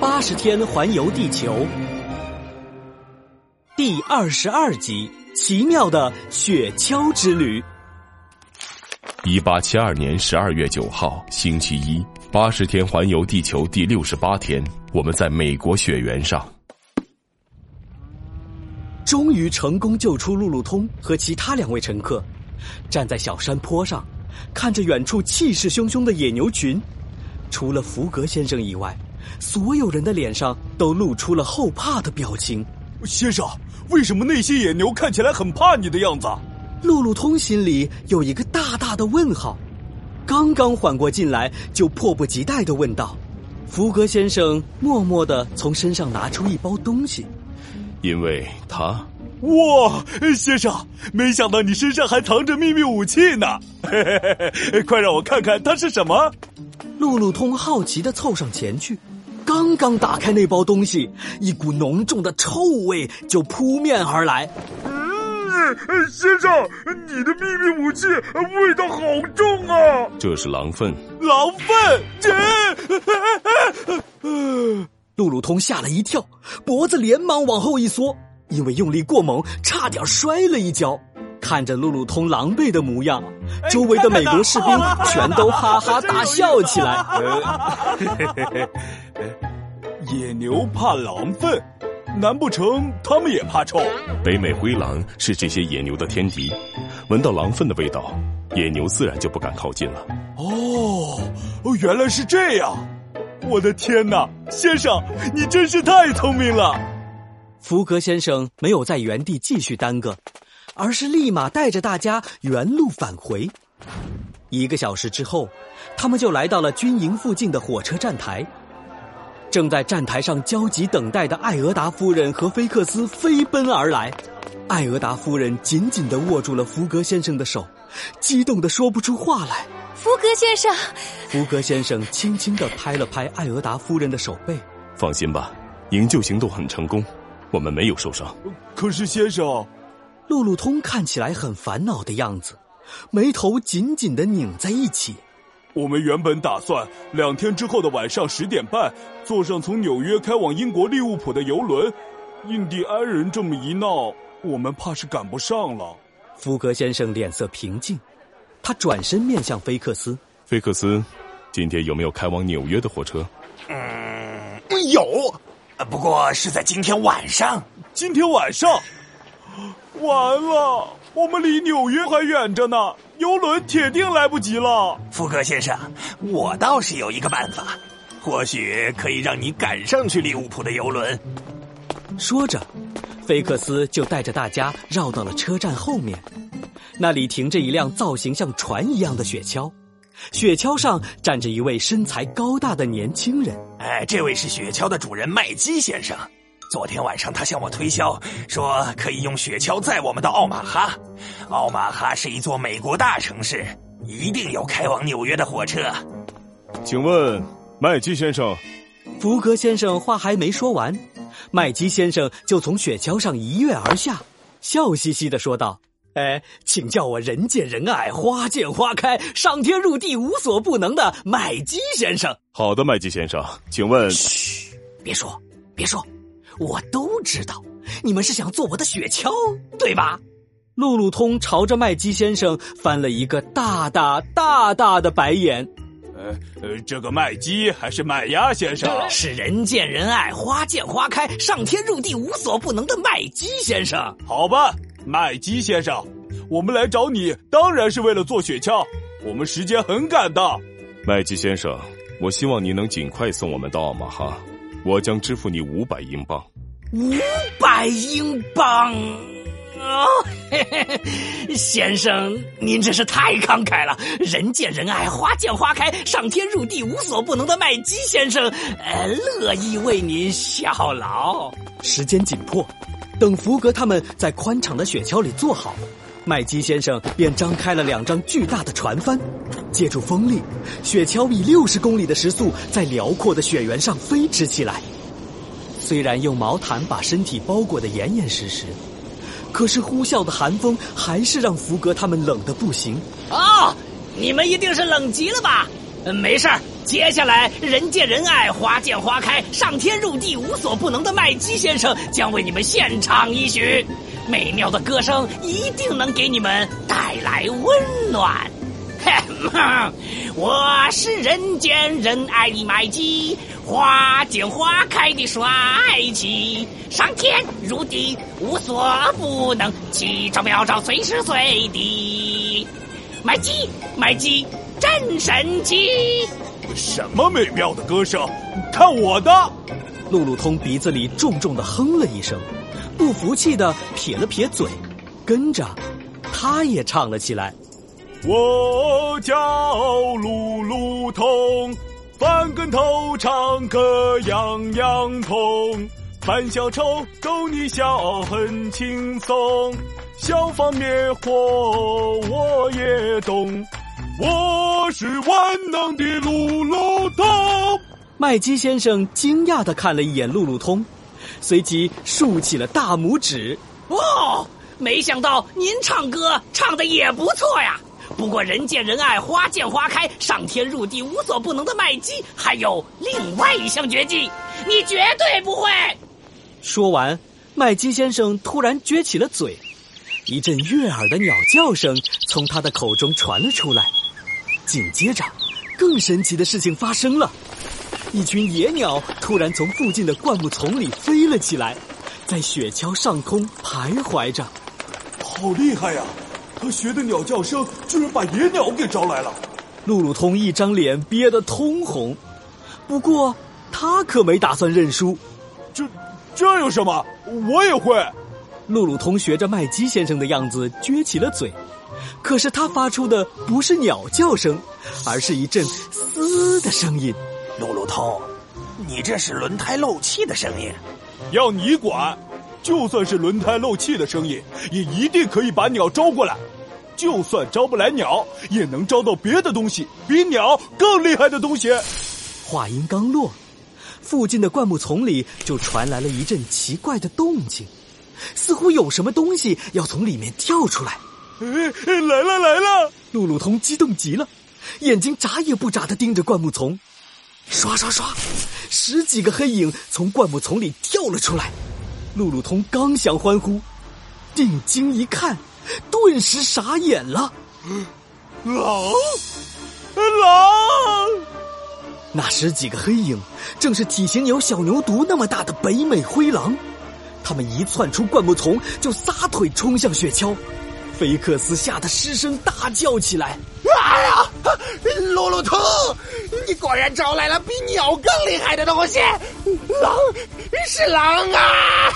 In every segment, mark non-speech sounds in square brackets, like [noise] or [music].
八十天环游地球》第二十二集：奇妙的雪橇之旅。一八七二年十二月九号，星期一，八十天环游地球第六十八天，我们在美国雪原上，终于成功救出路路通和其他两位乘客。站在小山坡上，看着远处气势汹汹的野牛群，除了福格先生以外，所有人的脸上都露出了后怕的表情。先生，为什么那些野牛看起来很怕你的样子？路路通心里有一个大大的问号，刚刚缓过劲来，就迫不及待的问道：“福格先生，默默的从身上拿出一包东西，因为他。”哇，先生，没想到你身上还藏着秘密武器呢！[laughs] 快让我看看它是什么。路路通好奇的凑上前去，刚刚打开那包东西，一股浓重的臭味就扑面而来。嗯，先生，你的秘密武器味道好重啊！这是狼粪。狼粪？这…… [laughs] 路路通吓了一跳，脖子连忙往后一缩。因为用力过猛，差点摔了一跤。看着路路通狼狈的模样，周围的美国士兵全都哈哈大笑起来。[laughs] 野牛怕狼粪，难不成他们也怕臭？北美灰狼是这些野牛的天敌，闻到狼粪的味道，野牛自然就不敢靠近了。哦，原来是这样！我的天哪，先生，你真是太聪明了。福格先生没有在原地继续耽搁，而是立马带着大家原路返回。一个小时之后，他们就来到了军营附近的火车站台。正在站台上焦急等待的艾俄达夫人和菲克斯飞奔而来。艾俄达夫人紧紧的握住了福格先生的手，激动的说不出话来。福格先生，福格先生轻轻的拍了拍艾俄达夫人的手背，放心吧，营救行动很成功。我们没有受伤，可是先生，路路通看起来很烦恼的样子，眉头紧紧的拧在一起。我们原本打算两天之后的晚上十点半坐上从纽约开往英国利物浦的游轮，印第安人这么一闹，我们怕是赶不上了。福格先生脸色平静，他转身面向菲克斯：“菲克斯，今天有没有开往纽约的火车？”“嗯，有。”不过是在今天晚上。今天晚上，完了，我们离纽约还远着呢，游轮铁定来不及了。福格先生，我倒是有一个办法，或许可以让你赶上去利物浦的游轮。说着，菲克斯就带着大家绕到了车站后面，那里停着一辆造型像船一样的雪橇。雪橇上站着一位身材高大的年轻人。哎，这位是雪橇的主人麦基先生。昨天晚上他向我推销，说可以用雪橇载我们到奥马哈。奥马哈是一座美国大城市，一定有开往纽约的火车。请问，麦基先生？福格先生话还没说完，麦基先生就从雪橇上一跃而下，笑嘻嘻的说道。哎，请叫我人见人爱、花见花开、上天入地无所不能的麦基先生。好的，麦基先生，请问。嘘，别说，别说，我都知道，你们是想做我的雪橇，对吧？路路通朝着麦基先生翻了一个大大大大的白眼。呃呃，这个麦基还是麦鸭先生？[laughs] 是人见人爱、花见花开、上天入地无所不能的麦基先生。好吧。麦基先生，我们来找你当然是为了做雪橇，我们时间很赶的。麦基先生，我希望你能尽快送我们到奥马哈，我将支付你五百英镑。五百英镑啊！[laughs] 先生，您真是太慷慨了。人见人爱，花见花开，上天入地无所不能的麦基先生，呃，乐意为您效劳。时间紧迫。等福格他们在宽敞的雪橇里坐好，麦基先生便张开了两张巨大的船帆，借助风力，雪橇以六十公里的时速在辽阔的雪原上飞驰起来。虽然用毛毯把身体包裹得严严实实，可是呼啸的寒风还是让福格他们冷得不行。哦，你们一定是冷极了吧？没事儿，接下来，人见人爱，花见花开，上天入地无所不能的麦基先生将为你们献唱一曲，美妙的歌声一定能给你们带来温暖。我是人见人爱的麦基，花见花开的帅气，上天入地无所不能，奇招妙招随时随地。麦基，麦基，真神奇！什么美妙的歌声？看我的！路路通鼻子里重重的哼了一声，不服气的撇了撇嘴，跟着他也唱了起来。我叫路路通，翻跟头唱歌样样通，扮小丑逗你笑很轻松，消防灭火我也懂。我是万能的路路通。麦基先生惊讶的看了一眼路路通，随即竖起了大拇指。哦，没想到您唱歌唱的也不错呀！不过人见人爱，花见花开，上天入地无所不能的麦基，还有另外一项绝技，你绝对不会。说完，麦基先生突然撅起了嘴，一阵悦耳的鸟叫声从他的口中传了出来。紧接着，更神奇的事情发生了，一群野鸟突然从附近的灌木丛里飞了起来，在雪橇上空徘徊着。好厉害呀！他学的鸟叫声居然把野鸟给招来了。路路通一张脸憋得通红，不过他可没打算认输。这，这有什么？我也会。路路通学着麦基先生的样子撅起了嘴。可是他发出的不是鸟叫声，而是一阵“嘶”的声音。路路通，你这是轮胎漏气的声音，要你管！就算是轮胎漏气的声音，也一定可以把鸟招过来。就算招不来鸟，也能招到别的东西，比鸟更厉害的东西。话音刚落，附近的灌木丛里就传来了一阵奇怪的动静，似乎有什么东西要从里面跳出来。来了来了！路路通激动极了，眼睛眨也不眨的盯着灌木丛。刷刷刷，十几个黑影从灌木丛里跳了出来。路路通刚想欢呼，定睛一看，顿时傻眼了。狼，狼！那十几个黑影正是体型有小牛犊那么大的北美灰狼。他们一窜出灌木丛，就撒腿冲向雪橇。菲克斯吓得失声大叫起来：“哎呀，路路通，你果然招来了比鸟更厉害的东西！狼，是狼啊！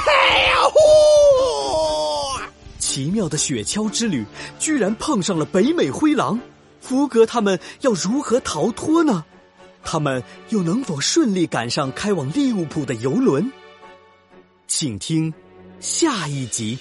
哎呀呼！奇妙的雪橇之旅居然碰上了北美灰狼，福格他们要如何逃脱呢？他们又能否顺利赶上开往利物浦的游轮？请听下一集。